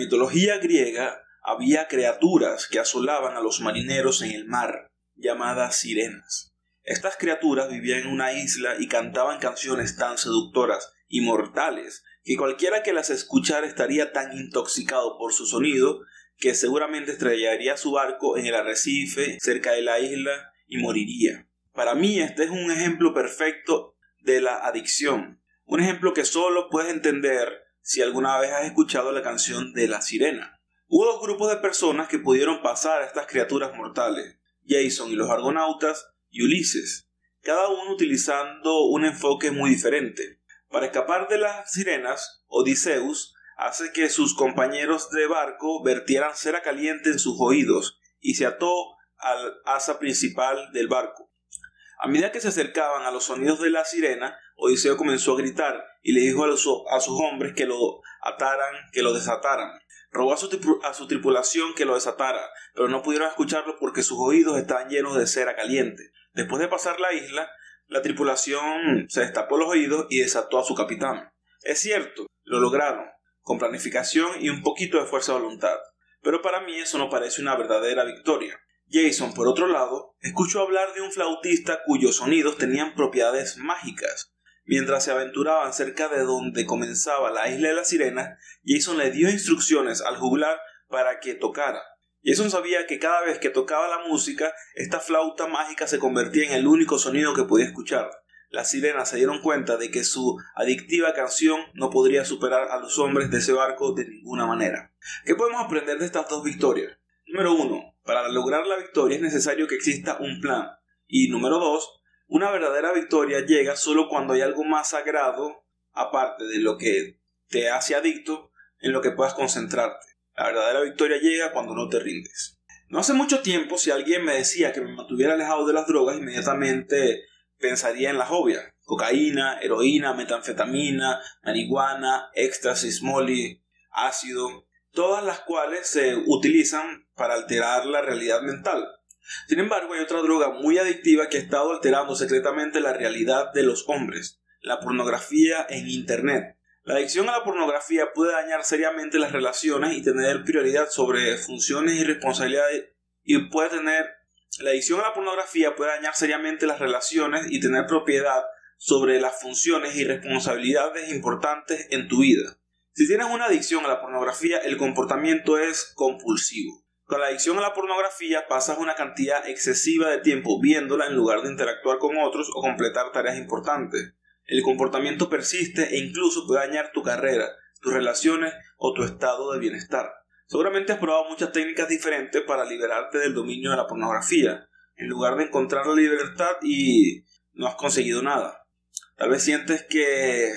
mitología griega había criaturas que asolaban a los marineros en el mar, llamadas sirenas. Estas criaturas vivían en una isla y cantaban canciones tan seductoras y mortales que cualquiera que las escuchara estaría tan intoxicado por su sonido que seguramente estrellaría su barco en el arrecife cerca de la isla y moriría. Para mí este es un ejemplo perfecto de la adicción, un ejemplo que solo puedes entender si alguna vez has escuchado la canción de la sirena. Hubo dos grupos de personas que pudieron pasar a estas criaturas mortales, Jason y los argonautas y Ulises, cada uno utilizando un enfoque muy diferente. Para escapar de las sirenas, Odiseus hace que sus compañeros de barco vertieran cera caliente en sus oídos y se ató al asa principal del barco. A medida que se acercaban a los sonidos de la sirena, Odiseo comenzó a gritar y le dijo a, sus hombres que lo ataran, que lo desataran. Rogó a su, a su, tripulación que lo desatara, pero no pudieron escucharlo porque sus oídos estaban llenos de cera caliente. Después de pasar la isla, la tripulación se destapó los oídos y desató a su capitán. Es cierto, lo lograron, con planificación y un poquito de fuerza de voluntad. Pero para mí eso no parece una verdadera victoria. Jason, por otro lado, escuchó hablar de un flautista cuyos sonidos tenían propiedades mágicas. Mientras se aventuraban cerca de donde comenzaba la isla de las sirenas, Jason le dio instrucciones al juglar para que tocara. Jason sabía que cada vez que tocaba la música, esta flauta mágica se convertía en el único sonido que podía escuchar las sirenas se dieron cuenta de que su adictiva canción no podría superar a los hombres de ese barco de ninguna manera. ¿Qué podemos aprender de estas dos victorias? Número uno, para lograr la victoria es necesario que exista un plan. Y número dos, una verdadera victoria llega solo cuando hay algo más sagrado, aparte de lo que te hace adicto, en lo que puedas concentrarte. La verdadera victoria llega cuando no te rindes. No hace mucho tiempo, si alguien me decía que me mantuviera alejado de las drogas, inmediatamente pensaría en las obvias. Cocaína, heroína, metanfetamina, marihuana, éxtasis, molly, ácido, todas las cuales se utilizan para alterar la realidad mental. Sin embargo, hay otra droga muy adictiva que ha estado alterando secretamente la realidad de los hombres, la pornografía en Internet. La adicción a la pornografía puede dañar seriamente las relaciones y tener prioridad sobre funciones y responsabilidades y puede tener la adicción a la pornografía puede dañar seriamente las relaciones y tener propiedad sobre las funciones y responsabilidades importantes en tu vida. Si tienes una adicción a la pornografía, el comportamiento es compulsivo. Con la adicción a la pornografía pasas una cantidad excesiva de tiempo viéndola en lugar de interactuar con otros o completar tareas importantes. El comportamiento persiste e incluso puede dañar tu carrera, tus relaciones o tu estado de bienestar. Seguramente has probado muchas técnicas diferentes para liberarte del dominio de la pornografía, en lugar de encontrar la libertad y no has conseguido nada. Tal vez sientes que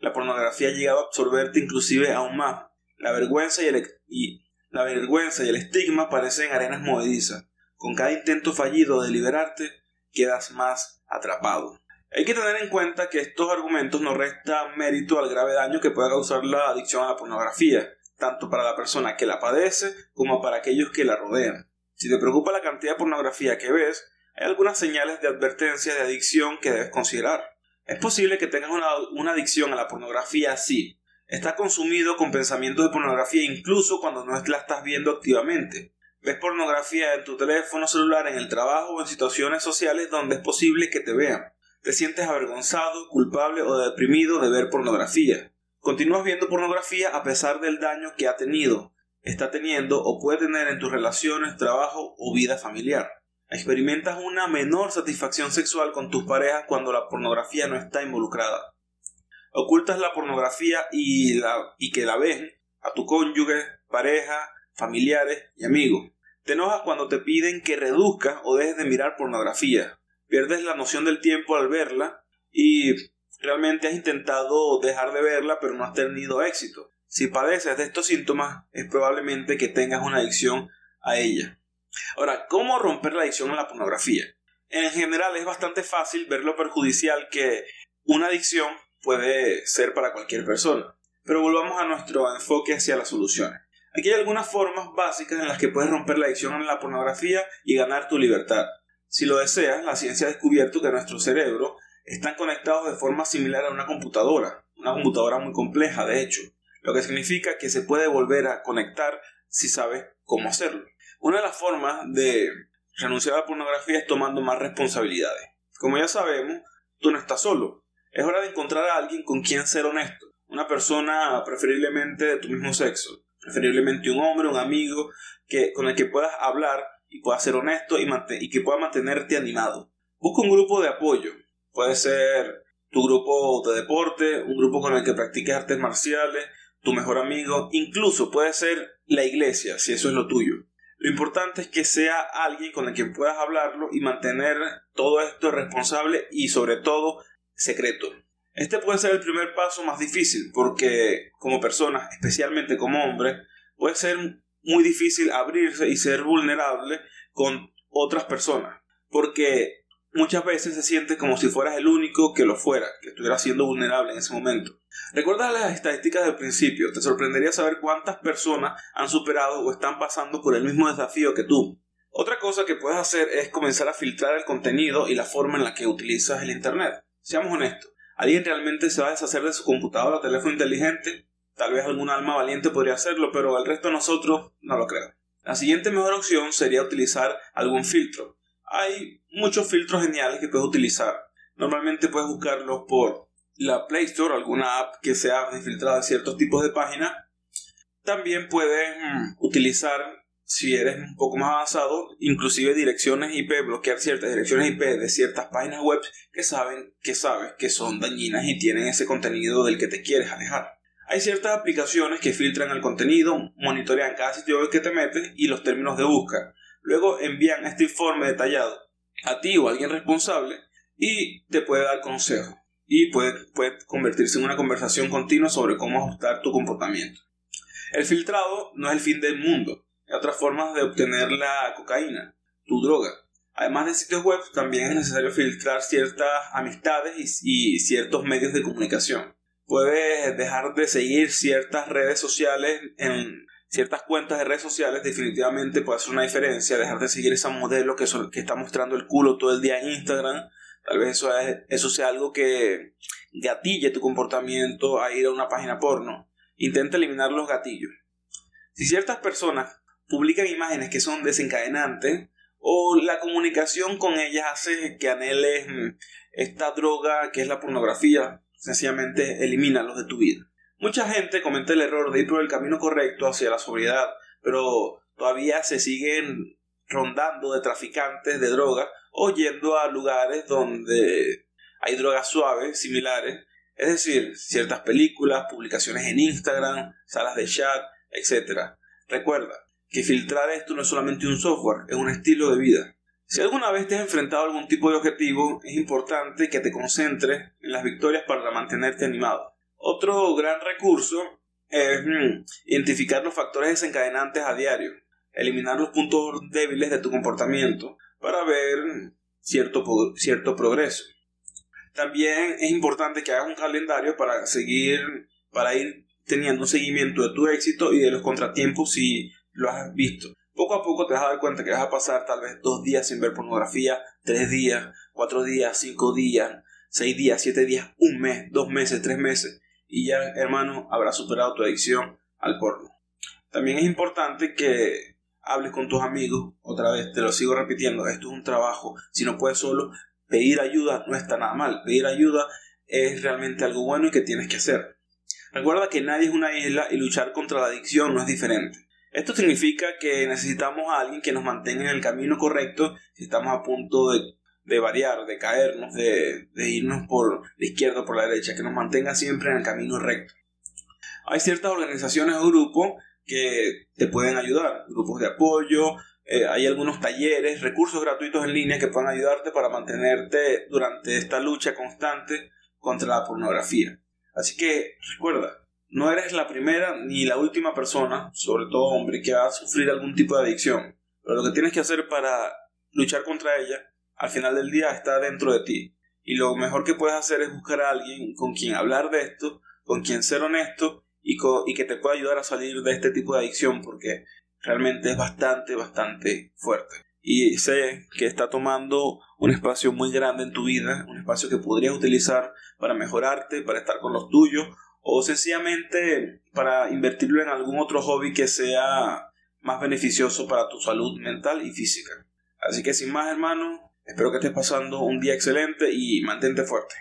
la pornografía ha llegado a absorberte inclusive aún más. La vergüenza y el, y la vergüenza y el estigma parecen arenas movedizas. Con cada intento fallido de liberarte, quedas más atrapado. Hay que tener en cuenta que estos argumentos no restan mérito al grave daño que puede causar la adicción a la pornografía tanto para la persona que la padece como para aquellos que la rodean. Si te preocupa la cantidad de pornografía que ves, hay algunas señales de advertencia de adicción que debes considerar. Es posible que tengas una, adicción a la pornografía así. Estás consumido con pensamientos de pornografía incluso cuando no la estás viendo activamente. Ves pornografía en tu teléfono celular, en el trabajo o en situaciones sociales donde es posible que te vean. Te sientes avergonzado, culpable o deprimido de ver pornografía. Continúas viendo pornografía a pesar del daño que ha tenido, está teniendo o puede tener en tus relaciones, trabajo o vida familiar. Experimentas una menor satisfacción sexual con tus parejas cuando la pornografía no está involucrada. Ocultas la pornografía y, la, y que la ven a tu cónyuge, pareja, familiares y amigos. Te enojas cuando te piden que reduzcas o dejes de mirar pornografía. Pierdes la noción del tiempo al verla y realmente has intentado dejar de verla pero no has tenido éxito. Si padeces de estos síntomas, es probablemente que tengas una adicción a ella. Ahora, ¿cómo romper la adicción a la pornografía? En general es bastante fácil ver lo perjudicial que una adicción puede ser para cualquier persona. Pero volvamos a nuestro enfoque hacia las soluciones. Aquí hay algunas formas básicas en las que puedes romper la adicción a la pornografía y ganar tu libertad. Si lo deseas, la ciencia ha descubierto que nuestro cerebro están conectados de forma similar a una computadora, una computadora muy compleja de hecho. lo que significa que se puede volver a conectar si sabes cómo hacerlo. Una de las formas de renunciar a la pornografía es tomando más responsabilidades. Como ya sabemos, tú no estás solo. Es hora de encontrar a alguien con quien ser honesto. Una persona preferiblemente de tu mismo sexo. Preferiblemente un hombre, un amigo, que, con el que puedas hablar y puedas ser honesto y, y que pueda mantenerte animado. Busca un grupo de apoyo. Puede ser tu grupo de deporte, un grupo con el que practiques artes marciales, tu mejor amigo, incluso puede ser la iglesia, si eso es lo tuyo. Lo importante es que sea alguien con el que puedas hablarlo y mantener todo esto responsable y sobre todo secreto. Este puede ser el primer paso más difícil porque como persona, especialmente como hombre, puede ser muy difícil abrirse y ser vulnerable con otras personas. Porque muchas veces se siente como si fueras el único que lo fuera, que estuviera siendo vulnerable en ese momento. Recuerda las estadísticas del principio, te sorprendería saber cuántas personas han superado o están pasando por el mismo desafío que tú. Otra cosa que puedes hacer es comenzar a filtrar el contenido y la forma en la que utilizas el Internet. Seamos honestos, ¿alguien realmente se va a deshacer de su computadora o teléfono inteligente? Tal vez algún alma valiente podría hacerlo, pero el resto de nosotros no lo creo. La siguiente mejor opción sería utilizar algún filtro hay muchos filtros geniales que puedes utilizar. Normalmente puedes buscarlos por la Play Store, alguna app que sea filtrada de ciertos tipos de páginas. También puedes mm, utilizar, si eres un poco más avanzado, inclusive direcciones IP, bloquear ciertas direcciones IP de ciertas páginas web que saben que sabes que son dañinas y tienen ese contenido del que te quieres alejar. Hay ciertas aplicaciones que filtran el contenido, monitorean cada sitio web que te metes y los términos de búsqueda. Luego envían este informe detallado a ti o a alguien responsable y te puede dar consejo y puede, puede convertirse en una conversación continua sobre cómo ajustar tu comportamiento. El filtrado no es el fin del mundo. Otras formas de obtener la cocaína, tu droga. Además de sitios web, también es necesario filtrar ciertas amistades y, ciertos medios de comunicación. Puedes dejar de seguir ciertas redes sociales en ciertas cuentas de redes sociales definitivamente puede hacer una diferencia, dejar de seguir esa modelo que, que está mostrando el culo todo el día en Instagram, tal vez eso, eso sea algo que gatille tu comportamiento a ir a una página porno. Intenta eliminar los gatillos. Si ciertas personas publican imágenes que son desencadenantes o la comunicación con ellas hace que anheles mm, esta droga que es la pornografía, sencillamente elimínalos de tu vida. Mucha gente comete el error de ir por el camino correcto hacia la sobriedad, pero todavía se siguen rondando de traficantes de drogas o yendo a lugares donde hay drogas suaves similares, es decir, ciertas películas, publicaciones en Instagram, salas de chat, etc. Recuerda que filtrar esto no es solamente un software, es un estilo de vida. Si alguna vez te has enfrentado a algún tipo de objetivo, es importante que te concentres en las victorias para mantenerte animado. Otro gran recurso es mm, identificar los factores desencadenantes a diario, eliminar los puntos débiles de tu comportamiento para ver cierto, cierto progreso. También es importante que hagas un calendario para seguir, para ir teniendo un seguimiento de tu éxito y de los contratiempos lo has visto. Poco a poco te vas a dar cuenta que vas a pasar tal vez dos días sin ver pornografía, tres días, cuatro días, cinco días, seis días, siete días, un mes, dos meses, tres meses y ya, hermano, habrás superado tu adicción al porno. También es importante que hables con tus amigos, otra vez te lo sigo repitiendo, esto es un trabajo, si no puedes solo, pedir ayuda no está nada mal, pedir ayuda es realmente algo bueno y que tienes que hacer. Recuerda que nadie es una isla y luchar contra la adicción no es diferente. Esto significa que necesitamos a alguien que nos mantenga en el camino correcto si estamos a punto de de variar, de caernos, de, irnos por la izquierda o por la derecha, que nos mantenga siempre en el camino recto. Hay ciertas organizaciones o grupos que te pueden ayudar, grupos de apoyo, eh, hay algunos talleres, recursos gratuitos en línea que pueden ayudarte para mantenerte durante esta lucha constante contra la pornografía. Así que recuerda, no eres la primera ni la última persona, sobre todo hombre, que va a sufrir algún tipo de adicción. Pero lo que tienes que hacer para luchar contra ella al final del día está dentro de ti. Y lo mejor que puedes hacer es buscar a alguien con quien hablar de esto, con quien ser honesto y, y que te pueda ayudar a salir de este tipo de adicción porque realmente es bastante, bastante fuerte. Y sé que está tomando un espacio muy grande en tu vida, un espacio que podrías utilizar para mejorarte, para estar con los tuyos o sencillamente para invertirlo en algún otro hobby que sea más beneficioso para tu salud mental y física. Así que sin más hermano, espero que estés pasando un día excelente y mantente fuerte.